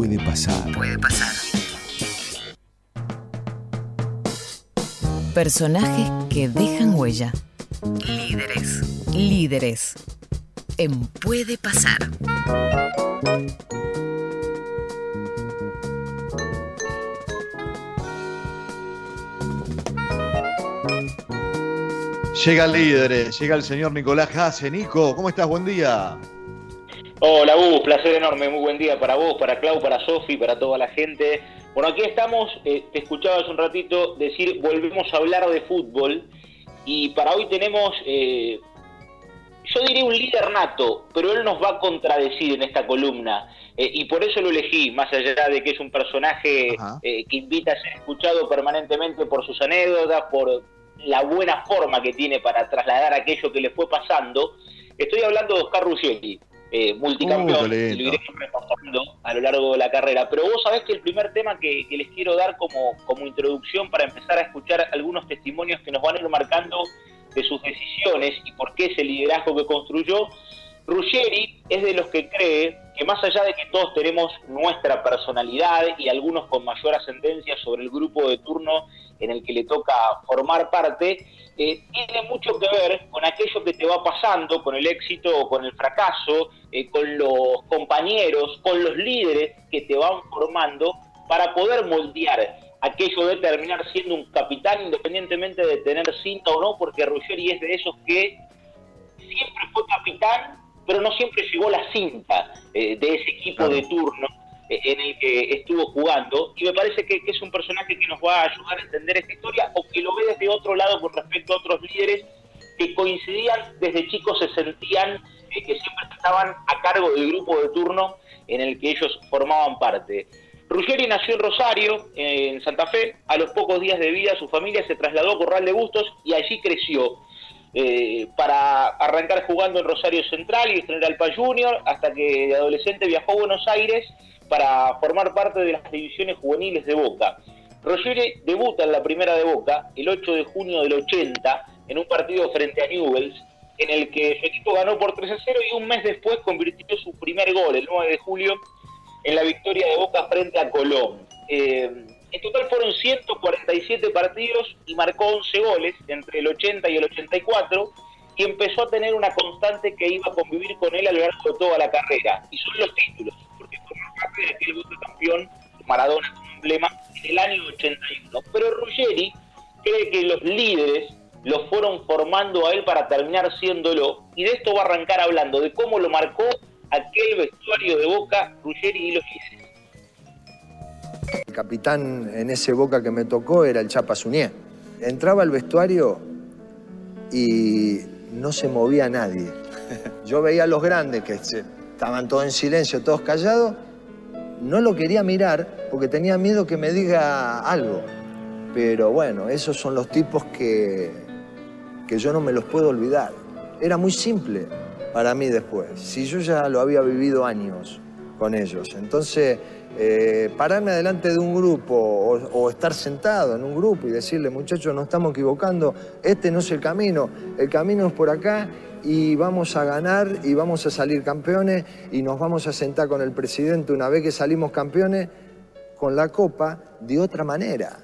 puede pasar. Puede pasar. Personajes que dejan huella. Líderes. Líderes. En Puede pasar. Llega el líder, llega el señor Nicolás Hasse. Nico, ¿cómo estás? Buen día. Hola, Gus, placer enorme, muy buen día para vos, para Clau, para Sofi, para toda la gente. Bueno, aquí estamos, eh, te escuchaba hace un ratito decir, volvemos a hablar de fútbol y para hoy tenemos, eh, yo diría un líder nato, pero él nos va a contradecir en esta columna eh, y por eso lo elegí, más allá de que es un personaje que invita a ser escuchado permanentemente por sus anécdotas, por la buena forma que tiene para trasladar aquello que le fue pasando. Estoy hablando de Oscar Ruggeri, eh, multicampeón, uh, y lo iremos repasando a lo largo de la carrera. Pero vos sabés que el primer tema que, les quiero dar como, como introducción para empezar a escuchar algunos testimonios que nos van a ir marcando de sus decisiones y por qué ese liderazgo que construyó, Ruggeri es de los que cree que más allá de que todos tenemos nuestra personalidad y algunos con mayor ascendencia sobre el grupo de turno en el que le toca formar parte, eh, tiene mucho que ver con aquello que te va pasando, con el éxito o con el fracaso, eh, con los compañeros, con los líderes que te van formando para poder moldear aquello de terminar siendo un capitán independientemente de tener cinta o no, porque Ruggeri es de esos que siempre fue capitán, pero no siempre llegó la cinta eh, de ese equipo de turno en el que estuvo jugando y me parece que, es un personaje que nos va a ayudar a entender esta historia o que lo ve desde otro lado con respecto a otros líderes que coincidían desde chicos se sentían eh, que siempre estaban a cargo del grupo de turno en el que ellos formaban parte. Ruggeri nació en Rosario, en Santa Fe. A los pocos días de vida su familia se trasladó a Corral de Bustos y allí creció. Eh, para arrancar jugando en Rosario Central y en General Paz Junior, hasta que de adolescente viajó a Buenos Aires para formar parte de las divisiones juveniles de Boca. Rogeri debuta en la primera de Boca el 8 de junio del 80 en un partido frente a Newells, en el que su equipo ganó por 3 a 0 y un mes después convirtió su primer gol, el 9 de julio, en la victoria de Boca frente a Colón. Eh, en total fueron 147 partidos y marcó 11 goles entre el 80 y el 84 y empezó a tener una constante que iba a convivir con él a lo largo de toda la carrera, y son los títulos de aquel Boca campeón, Maradona como emblema, en el año 81. Pero Ruggeri cree que los líderes lo fueron formando a él para terminar siéndolo, y de esto va a arrancar hablando, de cómo lo marcó aquel vestuario de Boca, Ruggeri y los capitán en ese Boca que me tocó era el Chapa Suñé. Entraba al vestuario y no se movía nadie. Yo veía a los grandes que estaban todos en silencio, todos callados, no lo quería mirar porque tenía miedo que me diga algo. Pero bueno, esos son los tipos que, que yo no me los puedo olvidar. Era muy simple para mí después. Si yo ya lo había vivido años con ellos. Entonces, eh, pararme delante de un grupo o, estar sentado en un grupo y decirle, muchachos, no estamos equivocando, este no es el camino, el camino es por acá y vamos a ganar y vamos a salir campeones y nos vamos a sentar con el presidente una vez que salimos campeones con la copa de otra manera.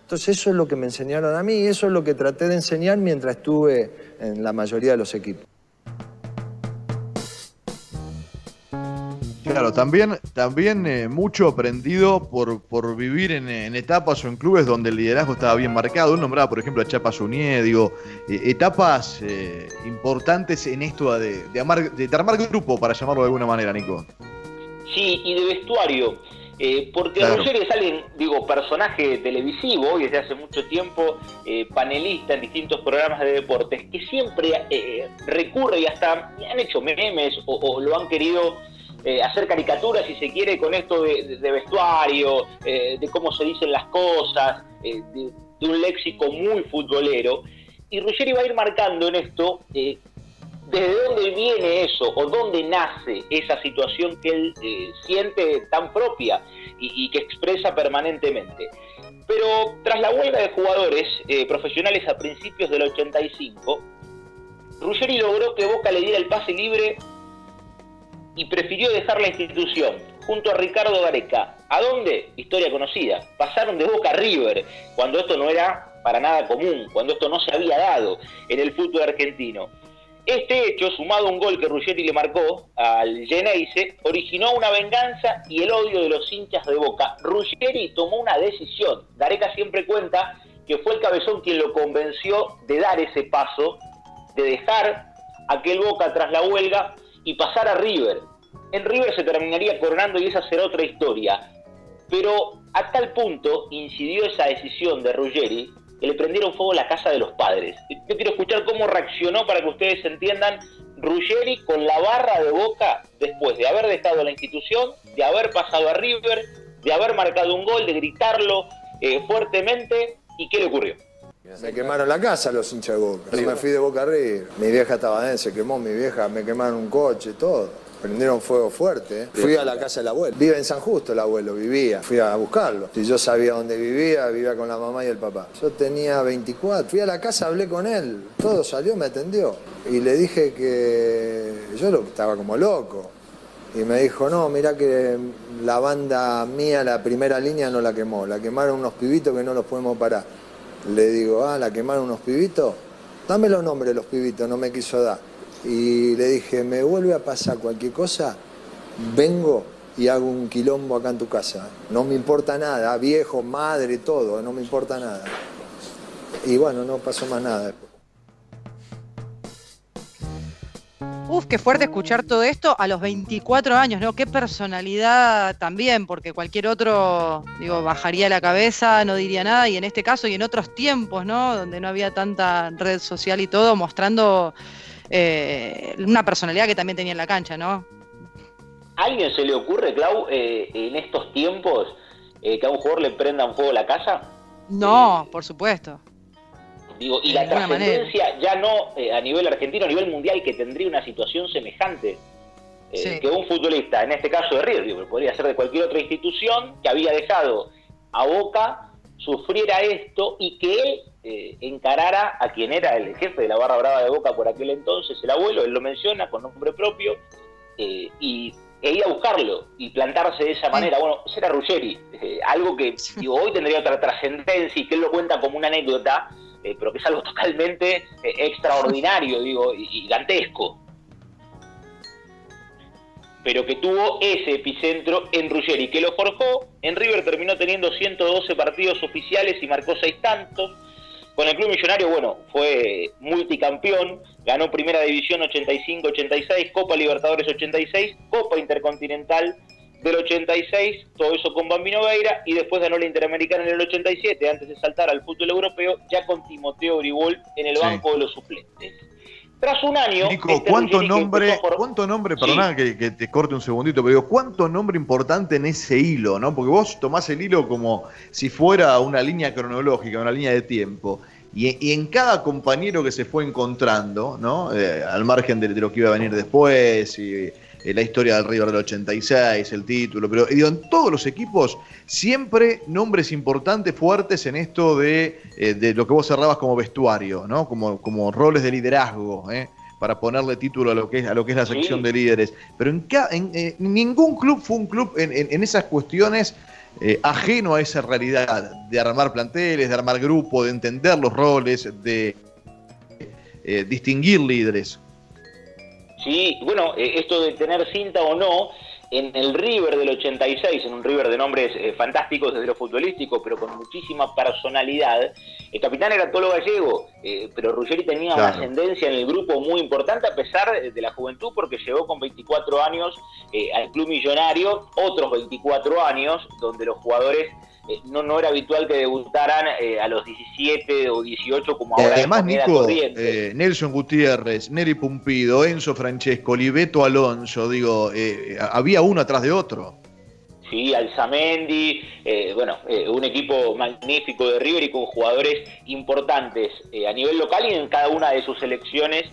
Entonces eso es lo que me enseñaron a mí y eso es lo que traté de enseñar mientras estuve en la mayoría de los equipos. Claro, también, también eh, mucho aprendido por, por vivir en, etapas o en clubes donde el liderazgo estaba bien marcado. Un nombraba, por ejemplo, a Chapa Unié, digo, eh, etapas eh, importantes en esto de, de, armar grupo, para llamarlo de alguna manera, Nico. Sí, y de vestuario. porque claro. es alguien, digo, personaje televisivo y desde hace mucho tiempo panelista en distintos programas de deportes, que siempre recurre y hasta han hecho memes o lo han querido eh, hacer caricaturas, si se quiere, con esto de, vestuario, eh, de cómo se dicen las cosas, eh, de, un léxico muy futbolero. Y Ruggeri va a ir marcando en esto desde dónde viene eso o dónde nace esa situación que él siente tan propia y, que expresa permanentemente. Pero tras la huelga de jugadores profesionales a principios del 85, Ruggeri logró que Boca le diera el pase libre y prefirió dejar la institución, junto a Ricardo Gareca. ¿A dónde? Historia conocida. Pasaron de Boca a River, cuando esto no era para nada común, cuando esto no se había dado en el fútbol argentino. Este hecho, sumado a un gol que Ruggeri le marcó al Geneise, originó una venganza y el odio de los hinchas de Boca. Ruggeri tomó una decisión. Gareca siempre cuenta que fue el cabezón quien lo convenció de dar ese paso, de dejar aquel Boca tras la huelga y pasar a River. En River se terminaría coronando y esa será otra historia. Pero a tal punto incidió esa decisión de Ruggeri que le prendieron fuego la casa de los padres. Yo quiero escuchar cómo reaccionó para que ustedes entiendan Ruggeri con la barra de boca después de haber dejado la institución, de haber pasado a River, de haber marcado un gol, de gritarlo eh, fuertemente. ¿Y qué le ocurrió? Me quemaron la casa los hinchas de Boca. Yo me fui de Boca a River. Mi vieja estaba dentro, se quemó mi vieja, me quemaron un coche, todo. Prendieron fuego fuerte. ¿eh? Fui a la casa del abuelo. Vive en San Justo el abuelo, vivía. Fui a buscarlo. Si yo sabía dónde vivía, vivía con la mamá y el papá. Yo tenía 24. Fui a la casa, hablé con él. Todo salió, me atendió. Y le dije que yo lo, estaba como loco. Y me dijo, no, mirá que la banda mía, la primera línea, no la quemó. La quemaron unos pibitos que no los podemos parar. Le digo, ah, la quemaron unos pibitos. Dame los nombres de los pibitos, no me quiso dar y le dije, me vuelve a pasar cualquier cosa, vengo y hago un quilombo acá en tu casa. No me importa nada, viejo, madre, todo, no me importa nada. Y bueno, no pasó más nada después. Uf, qué fuerte escuchar todo esto a los 24 años, ¿no? Qué personalidad también, porque cualquier otro, digo, bajaría la cabeza, no diría nada, y en este caso y en otros tiempos, ¿no? Donde no había tanta red social y todo, mostrando eh, una personalidad que también tenía en la cancha, ¿no? ¿A alguien se le ocurre, Clau, eh, en estos tiempos eh, que a un jugador le prendan fuego la casa? No, por supuesto. Digo, y la trascendencia ya no a nivel argentino, a nivel mundial, que tendría una situación semejante. Que un futbolista, en este caso de River, podría ser de cualquier otra institución, que había dejado a Boca sufriera esto y que él eh, encarara a quien era el jefe de la barra brava de Boca por aquel entonces, el abuelo, él lo menciona con nombre propio, eh, y e ir a buscarlo y plantarse de esa manera. Bueno, ese era Ruggeri, eh, algo que hoy tendría otra trascendencia y que él lo cuenta como una anécdota, pero que es algo totalmente extraordinario, digo, gigantesco pero que tuvo ese epicentro en Ruggeri, que lo forjó. En River terminó teniendo 112 partidos oficiales y marcó 6 tantos. Con el club millonario, bueno, fue multicampeón, ganó Primera División 85-86, Copa Libertadores 86, Copa Intercontinental del 86, todo eso con Bambino Veira, y después ganó la Interamericana en el 87, antes de saltar al fútbol europeo, ya con Timoteo Gribol en el banco de los suplentes. Tras un año. Nico, este ¿cuánto nombre, ¿cuánto nombre, perdona que, te corte un segundito, pero digo, ¿cuánto nombre importante en ese hilo, no? Porque vos tomás el hilo como si fuera una línea cronológica, una línea de tiempo. Y, en cada compañero que se fue encontrando, ¿no? Eh, al margen de, de, lo que iba a venir después, y eh, la historia del River del 86, el título, pero digo, en todos los equipos siempre nombres importantes, fuertes en esto de, eh, de lo que vos cerrabas como vestuario, ¿no? Como, como roles de liderazgo, ¿eh? para ponerle título a lo que es, a lo que es la sección de líderes. Pero en, en, ningún club fue un club en, en esas cuestiones ajeno a esa realidad de armar planteles, de armar grupos, de entender los roles, de distinguir líderes. Sí, bueno, eh, esto de tener cinta o no, en el River del 86, en un River de nombres eh, fantásticos desde lo futbolístico, pero con muchísima personalidad, el capitán era Tolo Gallego, eh, pero Ruggeri tenía una ascendencia en el grupo muy importante a pesar de la juventud, porque llegó con 24 años al club millonario, otros 24 años, donde los jugadores eh, no, no era habitual que debutaran eh, a los 17 o 18 como ahora. Además, Nico, eh, Nelson Gutiérrez, Neri Pumpido, Enzo Francesco, Oliveto Alonso, digo, había uno atrás de otro. Sí, Alzamendi, bueno, un equipo magnífico de River y con jugadores importantes a nivel local y en cada una de sus selecciones,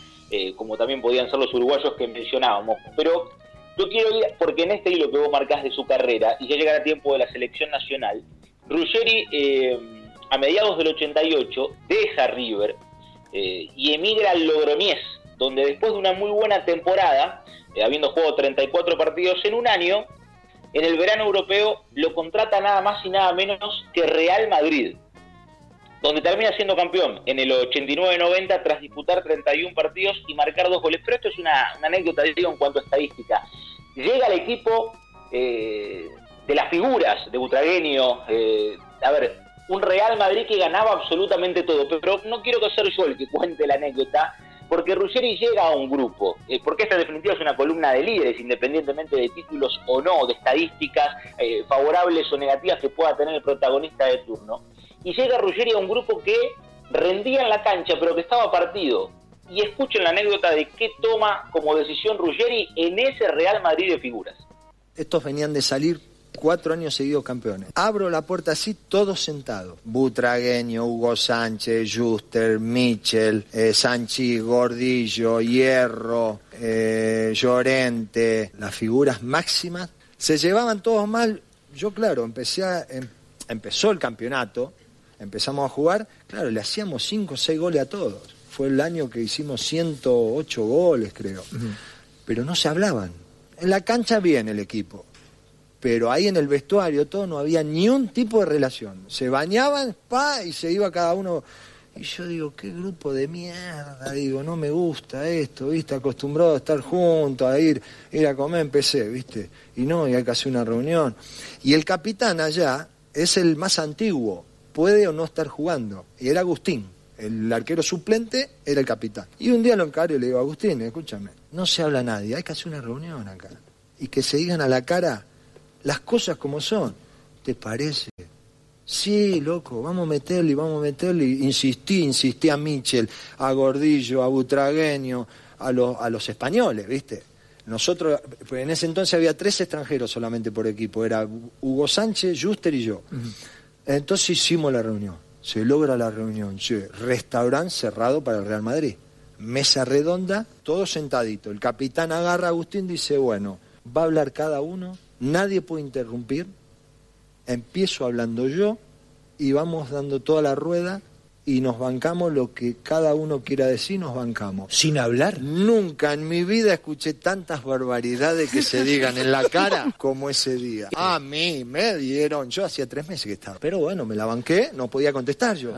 como también podían ser los uruguayos que mencionábamos. Pero yo quiero ir, porque en este hilo que vos marcás de su carrera, y ya llegará tiempo de la selección nacional, Ruggeri eh, a mediados del 88 deja River eh, y emigra al Logroñés, donde después de una muy buena temporada, eh, habiendo jugado 34 partidos en un año, en el verano europeo lo contrata nada más y nada menos que Real Madrid, donde termina siendo campeón en el 89-90 tras disputar 31 partidos y marcar dos goles. Pero esto es una, anécdota, digo, en cuanto a estadística. Llega al equipo figuras de Butragueño, eh, a ver, un Real Madrid que ganaba absolutamente todo, pero no quiero que sea yo el que cuente la anécdota, porque Ruggeri llega a un grupo, eh, porque esta definitiva es una columna de líderes, independientemente de títulos o no, de estadísticas eh, favorables o negativas que pueda tener el protagonista de turno, y llega Ruggeri a un grupo que rendía en la cancha, pero que estaba partido. Y escuchen la anécdota de qué toma como decisión Ruggeri en ese Real Madrid de figuras. Estos venían de salir cuatro años seguidos campeones. Abro la puerta así, todos sentados. Butragueño, Hugo Sánchez, Juster, Michel, eh, Sanchi, Gordillo, Hierro, eh, Llorente, las figuras máximas. Se llevaban todos mal. Yo, claro, empecé a, em, empezó el campeonato, empezamos a jugar, claro, le hacíamos cinco o seis goles a todos. Fue el año que hicimos 108 goles, creo. Pero no se hablaban. En la cancha bien el equipo pero ahí en el vestuario todo no había ni un tipo de relación. Se bañaban, pa, y se iba cada uno. Y yo digo, qué grupo de mierda, digo, no me gusta esto, viste, acostumbrado a estar juntos, a ir, ir a comer, empecé, viste, y no, y hay que hacer una reunión. Y el capitán allá es el más antiguo, puede o no estar jugando, y era Agustín, el arquero suplente era el capitán. Y un día lo encargo y le digo, Agustín, escúchame, no se habla nadie, hay que hacer una reunión acá. Y que se digan a la cara las cosas como son. ¿Te parece? Sí, loco, vamos a meterle, vamos a meterle. Insistí, insistí a Michel, a Gordillo, a Butragueño, a, los, a los españoles, ¿viste? Nosotros, pues en ese entonces había tres extranjeros solamente por equipo, era Hugo Sánchez, Juster y yo. Entonces hicimos la reunión, se logra la reunión, restaurante cerrado para el Real Madrid, mesa redonda, todo sentadito. El capitán agarra a Agustín y dice, bueno, va a hablar cada uno nadie puede interrumpir, empiezo hablando yo y vamos dando toda la rueda y nos bancamos lo que cada uno quiera decir, nos bancamos. ¿Sin hablar? Nunca en mi vida escuché tantas barbaridades que se digan en la cara como ese día. A mí me dieron, yo hacía tres meses que estaba, pero bueno, me la banqué, no podía contestar yo.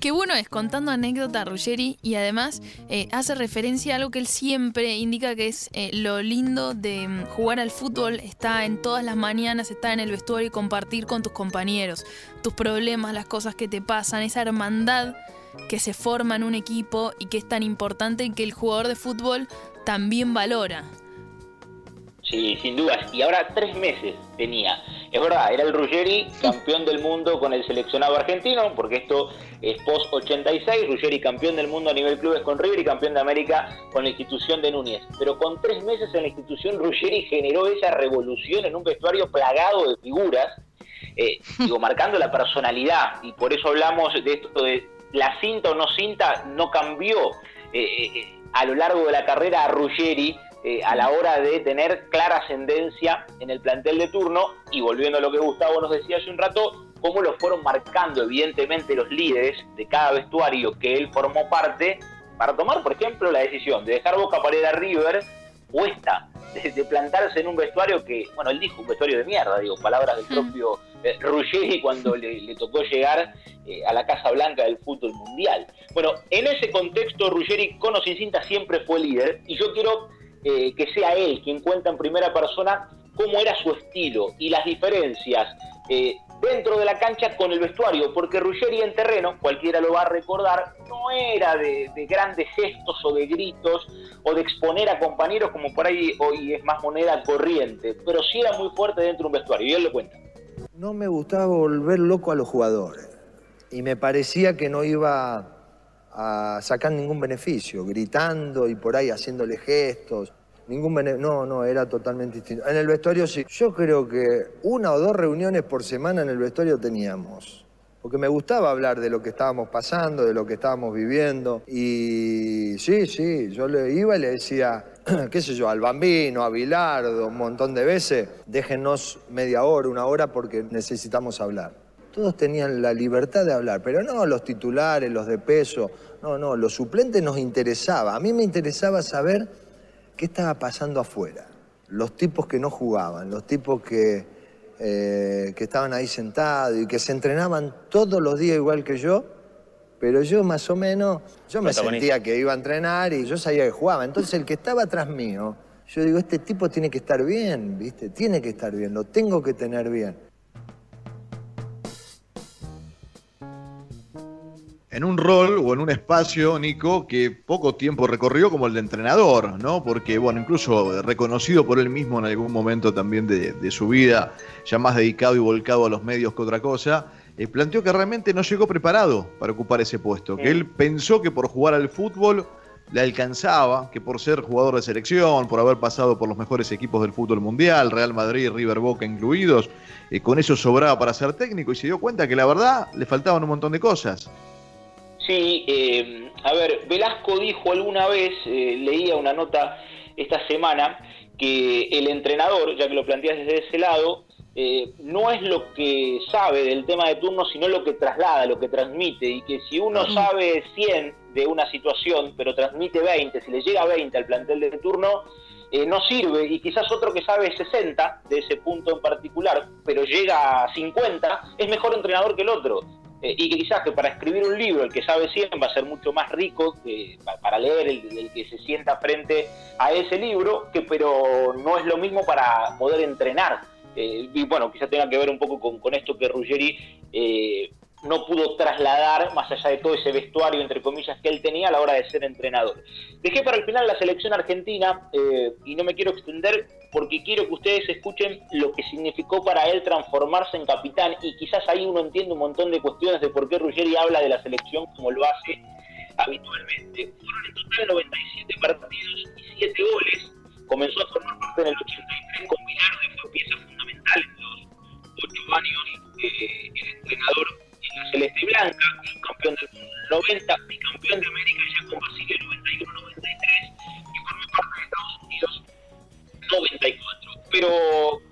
Qué bueno es contando anécdota a Ruggeri y además eh, hace referencia a algo que él siempre indica que es eh, lo lindo de mm, jugar al fútbol, está en todas las mañanas, está en el vestuario y compartir con tus compañeros, tus problemas, las cosas que te pasan, esa hermandad que se forma en un equipo y que es tan importante y que el jugador de fútbol también valora. Sí, sin dudas. Y ahora tres meses tenía. Es verdad, era el Ruggeri campeón del mundo con el seleccionado argentino, porque esto es post 86, Ruggeri campeón del mundo a nivel clubes con River y campeón de América con la institución de Núñez. Pero con tres meses en la institución, Ruggeri generó esa revolución en un vestuario plagado de figuras, eh, digo, marcando la personalidad. Y por eso hablamos de esto de la cinta o no cinta, no cambió eh, eh, a lo largo de la carrera a Ruggeri eh, a la hora de tener clara ascendencia en el plantel de turno. Y volviendo a lo que Gustavo nos decía hace un rato, cómo lo fueron marcando evidentemente los líderes de cada vestuario que él formó parte para tomar, por ejemplo, la decisión de dejar Boca para ir a River o esta, de, plantarse en un vestuario que, bueno, él dijo un vestuario de mierda, digo, palabras del propio eh, Ruggeri cuando le, tocó llegar eh, a la Casa Blanca del fútbol mundial. Bueno, en ese contexto Ruggeri con o sin cinta siempre fue líder. Y yo quiero eh, que sea él quien cuenta en primera persona cómo era su estilo y las diferencias eh, dentro de la cancha con el vestuario, porque Ruggeri en terreno, cualquiera lo va a recordar, no era de, grandes gestos o de gritos o de exponer a compañeros como por ahí hoy es más moneda corriente, pero sí era muy fuerte dentro de un vestuario, y él lo cuenta. No me gustaba volver loco a los jugadores y me parecía que no iba a sacar ningún beneficio, gritando y por ahí haciéndole gestos. Ningún no, no, era totalmente distinto. En el vestuario sí. Yo creo que una o dos reuniones por semana en el vestuario teníamos. Porque me gustaba hablar de lo que estábamos pasando, de lo que estábamos viviendo. Y sí, sí, yo le iba y le decía, qué sé yo, al bambino, a Bilardo, un montón de veces, déjenos media hora, una hora porque necesitamos hablar. Todos tenían la libertad de hablar, pero no los titulares, los de peso, no, no, los suplentes nos interesaba. A mí me interesaba saber qué estaba pasando afuera. los tipos que no jugaban, los tipos que, eh, que estaban ahí sentados y que se entrenaban todos los días igual que yo, pero yo más o menos, yo me sentía que iba a entrenar y yo sabía que jugaba. Entonces el que estaba atrás mío, yo digo, este tipo tiene que estar bien, ¿viste? Tiene que estar bien, lo tengo que tener bien. En un rol o en un espacio, Nico, que poco tiempo recorrió como el de entrenador, ¿no? Porque, bueno, incluso reconocido por él mismo en algún momento también de, su vida, ya más dedicado y volcado a los medios que otra cosa, eh, planteó que realmente no llegó preparado para ocupar ese puesto, que él pensó que por jugar al fútbol le alcanzaba, que por ser jugador de selección, por haber pasado por los mejores equipos del fútbol mundial, Real Madrid, River Boca incluidos, eh, con eso sobraba para ser técnico y se dio cuenta que la verdad le faltaban un montón de cosas. Sí, eh, a ver, Velasco dijo alguna vez, eh, leía una nota esta semana, que el entrenador, ya que lo planteas desde ese lado, eh, no es lo que sabe del tema de turno, sino lo que traslada, lo que transmite, y que si uno sabe 100 de una situación, pero transmite 20, si le llega 20 al plantel de turno, no sirve, y quizás otro que sabe 60 de ese punto en particular, pero llega a 50, es mejor entrenador que el otro. Eh, y que quizás que para escribir un libro el que sabe 100 va a ser mucho más rico que, para leer el, que se sienta frente a ese libro, que pero no es lo mismo para poder entrenar. Eh, y bueno, quizás tenga que ver un poco con, esto que Ruggeri eh, no pudo trasladar, más allá de todo ese vestuario, entre comillas, que él tenía a la hora de ser entrenador. Dejé para el final la selección argentina eh, y no me quiero extender porque quiero que ustedes escuchen lo que significó para él transformarse en capitán y quizás ahí uno entiende un montón de cuestiones de por qué Ruggeri habla de la selección como lo hace habitualmente. Fueron en total 97 partidos y 7 goles. Comenzó a formar parte en el 83 con Bilardo y fue pieza fundamental en los 8 años eh, el entrenador la Celeste Blanca, campeón del mundo 90, bicampeón de América ya con Basile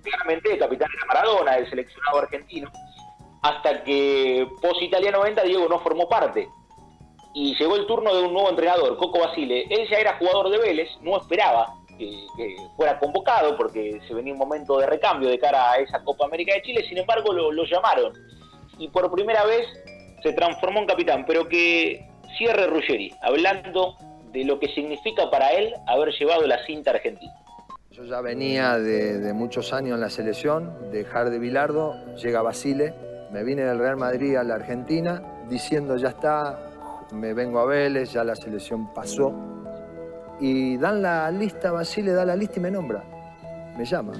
claramente el capitán era Maradona, el seleccionado argentino, hasta que post Italia 90 Diego no formó parte. Y llegó el turno de un nuevo entrenador, Coco Basile. Él ya era jugador de Vélez, no esperaba que, fuera convocado porque se venía un momento de recambio de cara a esa Copa América de Chile, sin embargo lo, lo llamaron y por primera vez se transformó en capitán, pero que cierre Ruggeri, hablando de lo que significa para él haber llevado la cinta argentina. Yo ya venía de, muchos años en la selección, dejar de Bilardo, llega Basile, me vine del Real Madrid a la Argentina diciendo ya está, me vengo a Vélez, ya la selección pasó. Y dan la lista, Basile da la lista y me nombra, me llama.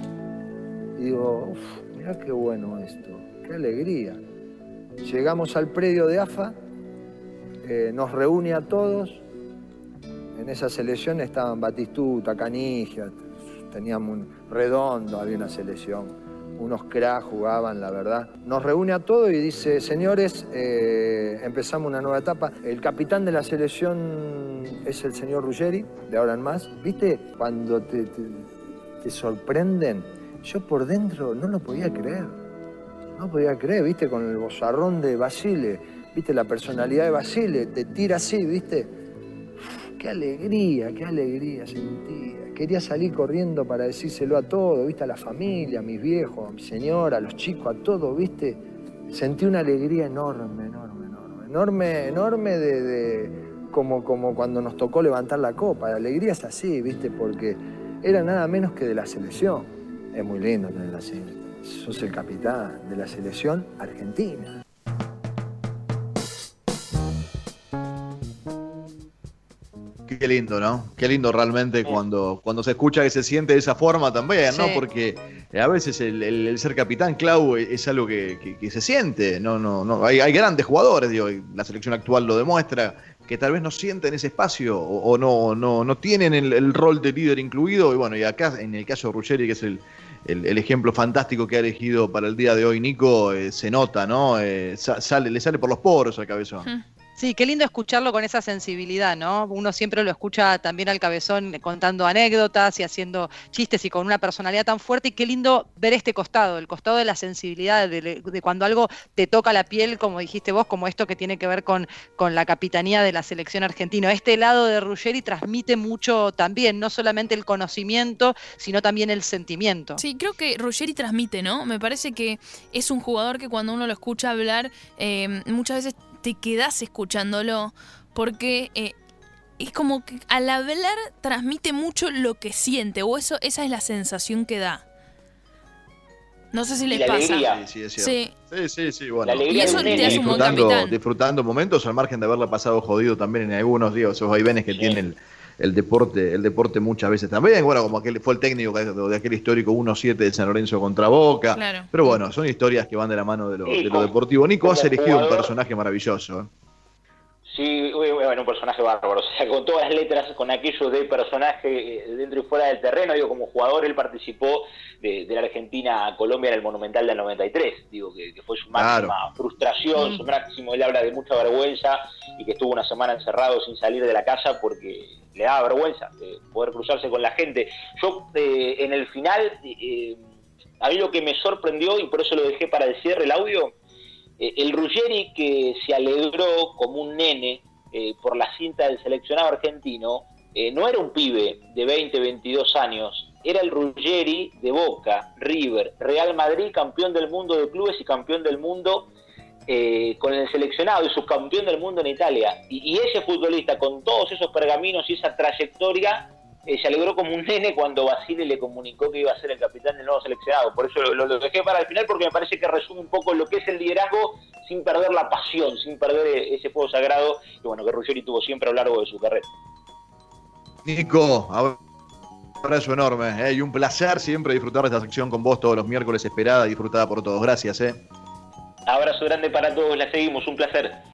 Y digo, uff, mira qué bueno esto, qué alegría. Llegamos al predio de AFA, eh, nos reúne a todos. En esa selección estaban Batistuta, Canigia, teníamos un redondo, había una selección. Unos cracks jugaban, la verdad. Nos reúne a todos y dice, señores, eh, empezamos una nueva etapa. El capitán de la selección es el señor Ruggeri, de ahora en más. ¿Viste? Cuando te, te sorprenden, yo por dentro no lo podía creer no podía creer, viste, con el bozarrón de Basile, viste, la personalidad de Basile, te tira así, viste. qué alegría, qué alegría sentía. Quería salir corriendo para decírselo a todo, viste, a la familia, a mis viejos, a mi señora, a los chicos, a todo, viste. Sentí una alegría enorme, enorme, enorme, enorme, enorme de, como, como cuando nos tocó levantar la copa. La alegría es así, viste, porque era nada menos que de la selección. Es muy lindo tener selección sos el capitán de la selección argentina. Qué lindo, ¿no? Qué lindo realmente cuando, cuando se escucha que se siente de esa forma también, ¿no? Porque a veces el, ser capitán, Clau, es algo que, se siente. No, no, no. Hay, grandes jugadores, digo, la selección actual lo demuestra, que tal vez no sienten ese espacio o, no, no, no tienen el, rol de líder incluido. Y bueno, y acá en el caso de Ruggeri, que es el, el, ejemplo fantástico que ha elegido para el día de hoy Nico, eh, se nota, ¿no? Eh, sale, le sale por los poros al cabezón. Sí, qué lindo escucharlo con esa sensibilidad, ¿no? Uno siempre lo escucha también al cabezón contando anécdotas y haciendo chistes y con una personalidad tan fuerte y qué lindo ver este costado, el costado de la sensibilidad, de, cuando algo te toca la piel, como dijiste vos, como esto que tiene que ver con, con la capitanía de la selección argentina. Este lado de Ruggeri transmite mucho también, no solamente el conocimiento, sino también el sentimiento. Sí, creo que Ruggeri transmite, ¿no? Me parece que es un jugador que cuando uno lo escucha hablar, eh, muchas veces te quedas escuchándolo porque eh, es como que al hablar transmite mucho lo que siente o eso esa es la sensación que da. No sé si les pasa. Sí, sí, sí, sí, bueno. y eso te hace un buen capitán. Disfrutando momentos al margen de haberla pasado jodido también en algunos, días esos vaivenes que tiene el, el, deporte el deporte muchas veces también. Bueno, como aquel fue el técnico de, aquel histórico 1-7 de San Lorenzo contra Boca. Pero bueno, son historias que van de la mano de lo, de lo deportivo. Nico, has elegido un personaje maravilloso. ¿Eh? Sí, bueno, un personaje bárbaro. O sea, con todas las letras, con aquello de personaje eh, dentro y fuera del terreno. Digo, como jugador, él participó de, la Argentina a Colombia en el Monumental del 93. Digo, que, fue su máxima frustración, su máximo. Él habla de mucha vergüenza y que estuvo una semana encerrado sin salir de la casa porque le daba vergüenza de poder cruzarse con la gente. Yo, eh, en el final, eh, a mí lo que me sorprendió, y por eso lo dejé para el cierre el audio, eh, el Ruggeri que se alegró como un nene eh, por la cinta del seleccionado argentino, eh, no era un pibe de 20, 22 años, era el Ruggeri de Boca, River, Real Madrid, campeón del mundo de clubes y campeón del mundo con el seleccionado y subcampeón del mundo en Italia. y, ese futbolista con todos esos pergaminos y esa trayectoria eh, se alegró como un nene cuando Basile le comunicó que iba a ser el capitán del nuevo seleccionado. Por eso lo, dejé para el final porque me parece que resume un poco lo que es el liderazgo sin perder la pasión, sin perder ese fuego sagrado que bueno que Ruggeri tuvo siempre a lo largo de su carrera. Nico, abrazo enorme eh, y un placer siempre disfrutar de esta sección con vos todos los miércoles esperada y disfrutada por todos. Gracias. Eh. Abrazo grande para todos, la seguimos, un placer.